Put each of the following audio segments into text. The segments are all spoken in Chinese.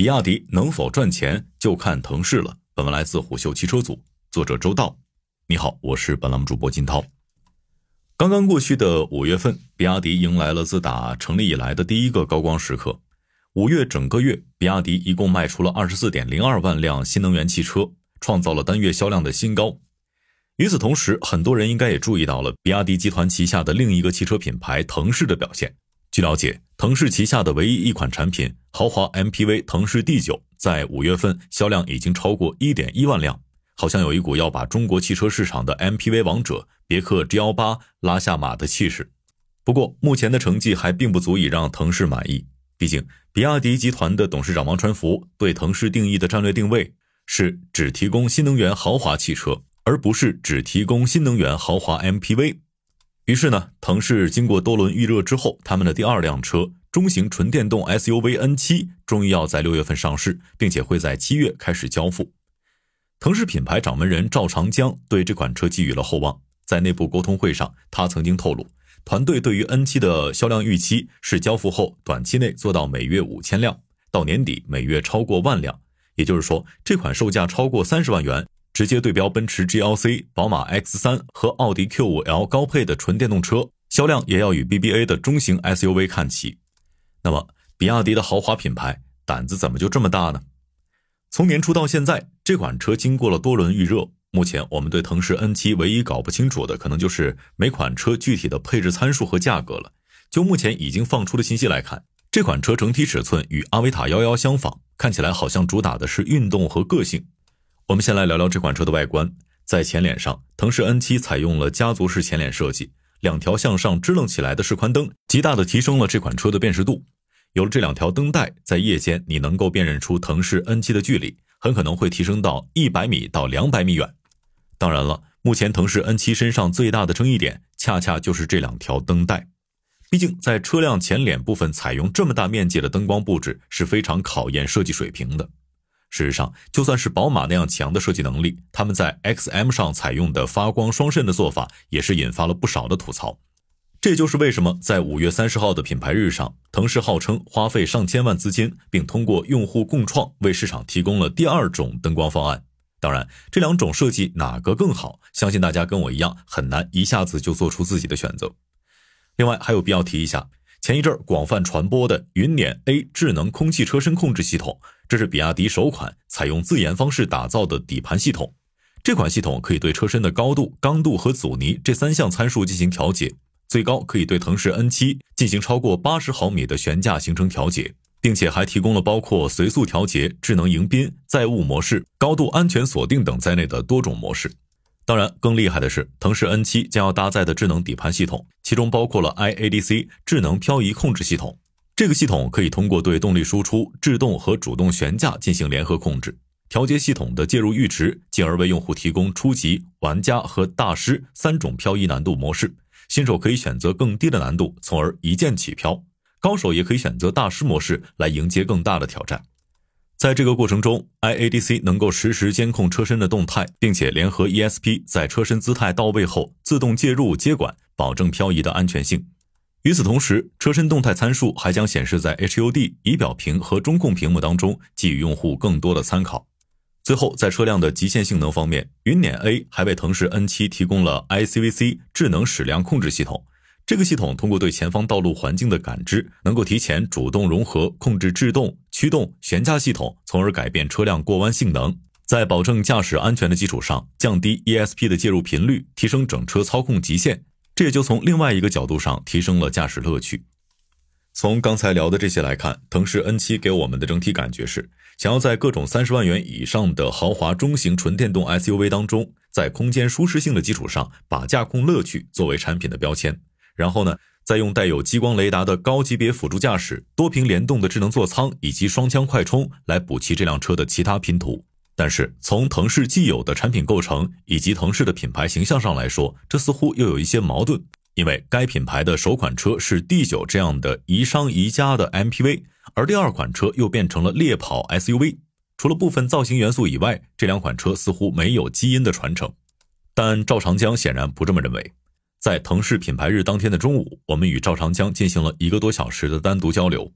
比亚迪能否赚钱就看腾势了。本文来自虎嗅汽车组，作者周道。你好，我是本栏目主播金涛。刚刚过去的五月份，比亚迪迎来了自打成立以来的第一个高光时刻。五月整个月，比亚迪一共卖出了二十四点零二万辆新能源汽车，创造了单月销量的新高。与此同时，很多人应该也注意到了比亚迪集团旗下的另一个汽车品牌腾势的表现。据了解，腾势旗下的唯一一款产品豪华 MPV 腾势 D9，在五月份销量已经超过一点一万辆，好像有一股要把中国汽车市场的 MPV 王者别克 G18 拉下马的气势。不过，目前的成绩还并不足以让腾势满意，毕竟比亚迪集团的董事长王传福对腾势定义的战略定位是只提供新能源豪华汽车，而不是只提供新能源豪华 MPV。于是呢，腾势经过多轮预热之后，他们的第二辆车中型纯电动 SUV N7 终于要在六月份上市，并且会在七月开始交付。腾势品牌掌门人赵长江对这款车寄予了厚望，在内部沟通会上，他曾经透露，团队对于 N7 的销量预期是交付后短期内做到每月五千辆，到年底每月超过万辆，也就是说，这款售价超过三十万元。直接对标奔驰 GLC、宝马 X3 和奥迪 Q5L 高配的纯电动车，销量也要与 BBA 的中型 SUV 看齐。那么，比亚迪的豪华品牌胆子怎么就这么大呢？从年初到现在，这款车经过了多轮预热。目前，我们对腾势 N7 唯一搞不清楚的，可能就是每款车具体的配置参数和价格了。就目前已经放出的信息来看，这款车整体尺寸与阿维塔幺幺相仿，看起来好像主打的是运动和个性。我们先来聊聊这款车的外观。在前脸上，腾势 N7 采用了家族式前脸设计，两条向上支棱起来的示宽灯，极大的提升了这款车的辨识度。有了这两条灯带，在夜间你能够辨认出腾势 N7 的距离，很可能会提升到一百米到两百米远。当然了，目前腾势 N7 身上最大的争议点，恰恰就是这两条灯带。毕竟，在车辆前脸部分采用这么大面积的灯光布置，是非常考验设计水平的。事实上，就算是宝马那样强的设计能力，他们在 XM 上采用的发光双肾的做法，也是引发了不少的吐槽。这就是为什么在五月三十号的品牌日上，腾势号称花费上千万资金，并通过用户共创为市场提供了第二种灯光方案。当然，这两种设计哪个更好，相信大家跟我一样很难一下子就做出自己的选择。另外，还有必要提一下。前一阵儿广泛传播的云辇 A 智能空气车身控制系统，这是比亚迪首款采用自研方式打造的底盘系统。这款系统可以对车身的高度、刚度和阻尼这三项参数进行调节，最高可以对腾势 N7 进行超过八十毫米的悬架行程调节，并且还提供了包括随速调节、智能迎宾、载物模式、高度安全锁定等在内的多种模式。当然，更厉害的是，腾势 N7 将要搭载的智能底盘系统，其中包括了 iADC 智能漂移控制系统。这个系统可以通过对动力输出、制动和主动悬架进行联合控制，调节系统的介入阈值，进而为用户提供初级、玩家和大师三种漂移难度模式。新手可以选择更低的难度，从而一键起漂；高手也可以选择大师模式来迎接更大的挑战。在这个过程中，iADC 能够实时监控车身的动态，并且联合 ESP 在车身姿态到位后自动介入接管，保证漂移的安全性。与此同时，车身动态参数还将显示在 HUD 仪表屏和中控屏幕当中，给予用户更多的参考。最后，在车辆的极限性能方面，云辇 A 还为腾势 N7 提供了 iCVC 智能矢量控制系统。这个系统通过对前方道路环境的感知，能够提前主动融合控制制动、驱动、悬架系统，从而改变车辆过弯性能。在保证驾驶安全的基础上，降低 ESP 的介入频率，提升整车操控极限。这也就从另外一个角度上提升了驾驶乐趣。从刚才聊的这些来看，腾势 N7 给我们的整体感觉是，想要在各种三十万元以上的豪华中型纯电动 SUV 当中，在空间舒适性的基础上，把驾控乐趣作为产品的标签。然后呢，再用带有激光雷达的高级别辅助驾驶、多屏联动的智能座舱以及双枪快充来补齐这辆车的其他拼图。但是从腾势既有的产品构成以及腾势的品牌形象上来说，这似乎又有一些矛盾。因为该品牌的首款车是 D9 这样的宜商宜家的 MPV，而第二款车又变成了猎跑 SUV。除了部分造型元素以外，这两款车似乎没有基因的传承。但赵长江显然不这么认为。在腾势品牌日当天的中午，我们与赵长江进行了一个多小时的单独交流。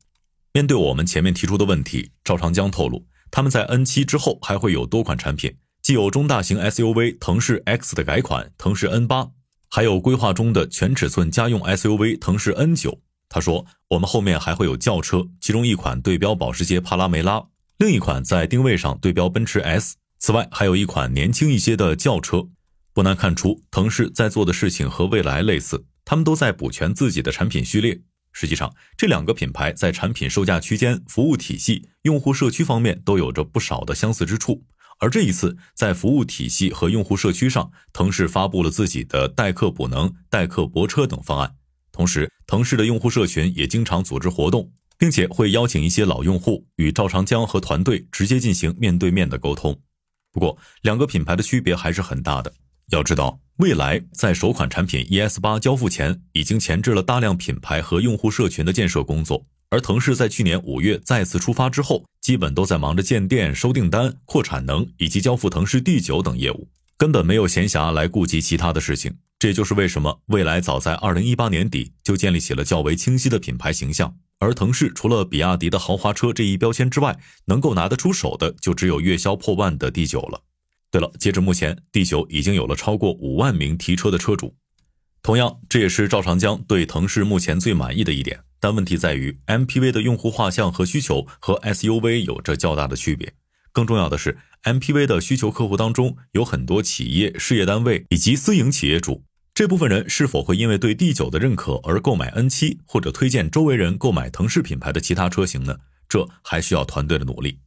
面对我们前面提出的问题，赵长江透露，他们在 N7 之后还会有多款产品，既有中大型 SUV 腾势 X 的改款腾势 N8，还有规划中的全尺寸家用 SUV 腾势 N9。他说，我们后面还会有轿车，其中一款对标保时捷帕拉梅拉，另一款在定位上对标奔驰 S。此外，还有一款年轻一些的轿车。不难看出，腾势在做的事情和蔚来类似，他们都在补全自己的产品序列。实际上，这两个品牌在产品售价区间、服务体系、用户社区方面都有着不少的相似之处。而这一次，在服务体系和用户社区上，腾势发布了自己的代客补能、代客泊车等方案。同时，腾势的用户社群也经常组织活动，并且会邀请一些老用户与赵长江和团队直接进行面对面的沟通。不过，两个品牌的区别还是很大的。要知道，蔚来在首款产品 ES 八交付前，已经前置了大量品牌和用户社群的建设工作；而腾势在去年五月再次出发之后，基本都在忙着建店、收订单、扩产能以及交付腾势 D 九等业务，根本没有闲暇来顾及其他的事情。这也就是为什么蔚来早在二零一八年底就建立起了较为清晰的品牌形象，而腾势除了比亚迪的豪华车这一标签之外，能够拿得出手的就只有月销破万的 D 九了。对了，截至目前，D 九已经有了超过五万名提车的车主。同样，这也是赵长江对腾势目前最满意的一点。但问题在于，MPV 的用户画像和需求和 SUV 有着较大的区别。更重要的是，MPV 的需求客户当中有很多企业、事业单位以及私营企业主。这部分人是否会因为对第九的认可而购买 N 七，或者推荐周围人购买腾势品牌的其他车型呢？这还需要团队的努力。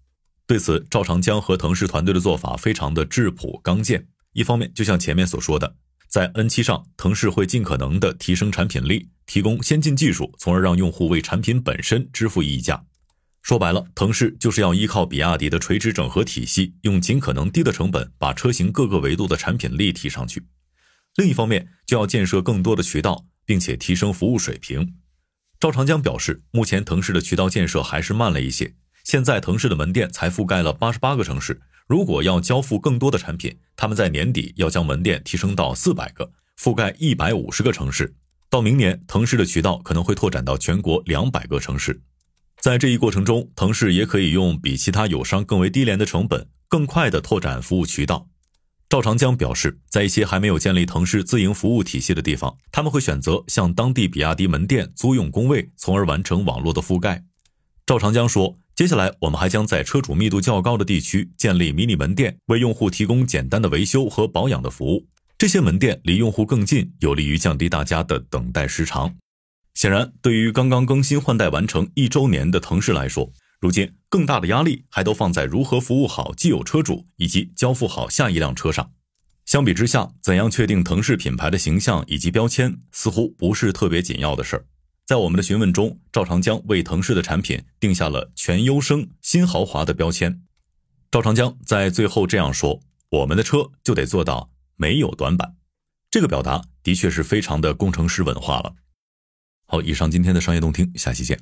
对此，赵长江和腾势团队的做法非常的质朴刚健。一方面，就像前面所说的，在 N7 上，腾势会尽可能的提升产品力，提供先进技术，从而让用户为产品本身支付溢价。说白了，腾势就是要依靠比亚迪的垂直整合体系，用尽可能低的成本把车型各个维度的产品力提上去。另一方面，就要建设更多的渠道，并且提升服务水平。赵长江表示，目前腾势的渠道建设还是慢了一些。现在腾势的门店才覆盖了八十八个城市，如果要交付更多的产品，他们在年底要将门店提升到四百个，覆盖一百五十个城市。到明年，腾势的渠道可能会拓展到全国两百个城市。在这一过程中，腾势也可以用比其他友商更为低廉的成本，更快的拓展服务渠道。赵长江表示，在一些还没有建立腾势自营服务体系的地方，他们会选择向当地比亚迪门店租用工位，从而完成网络的覆盖。赵长江说。接下来，我们还将在车主密度较高的地区建立迷你门店，为用户提供简单的维修和保养的服务。这些门店离用户更近，有利于降低大家的等待时长。显然，对于刚刚更新换代完成一周年的腾势来说，如今更大的压力还都放在如何服务好既有车主以及交付好下一辆车上。相比之下，怎样确定腾势品牌的形象以及标签，似乎不是特别紧要的事儿。在我们的询问中，赵长江为腾势的产品定下了全优生、新豪华的标签。赵长江在最后这样说：“我们的车就得做到没有短板。”这个表达的确是非常的工程师文化了。好，以上今天的商业动听，下期见。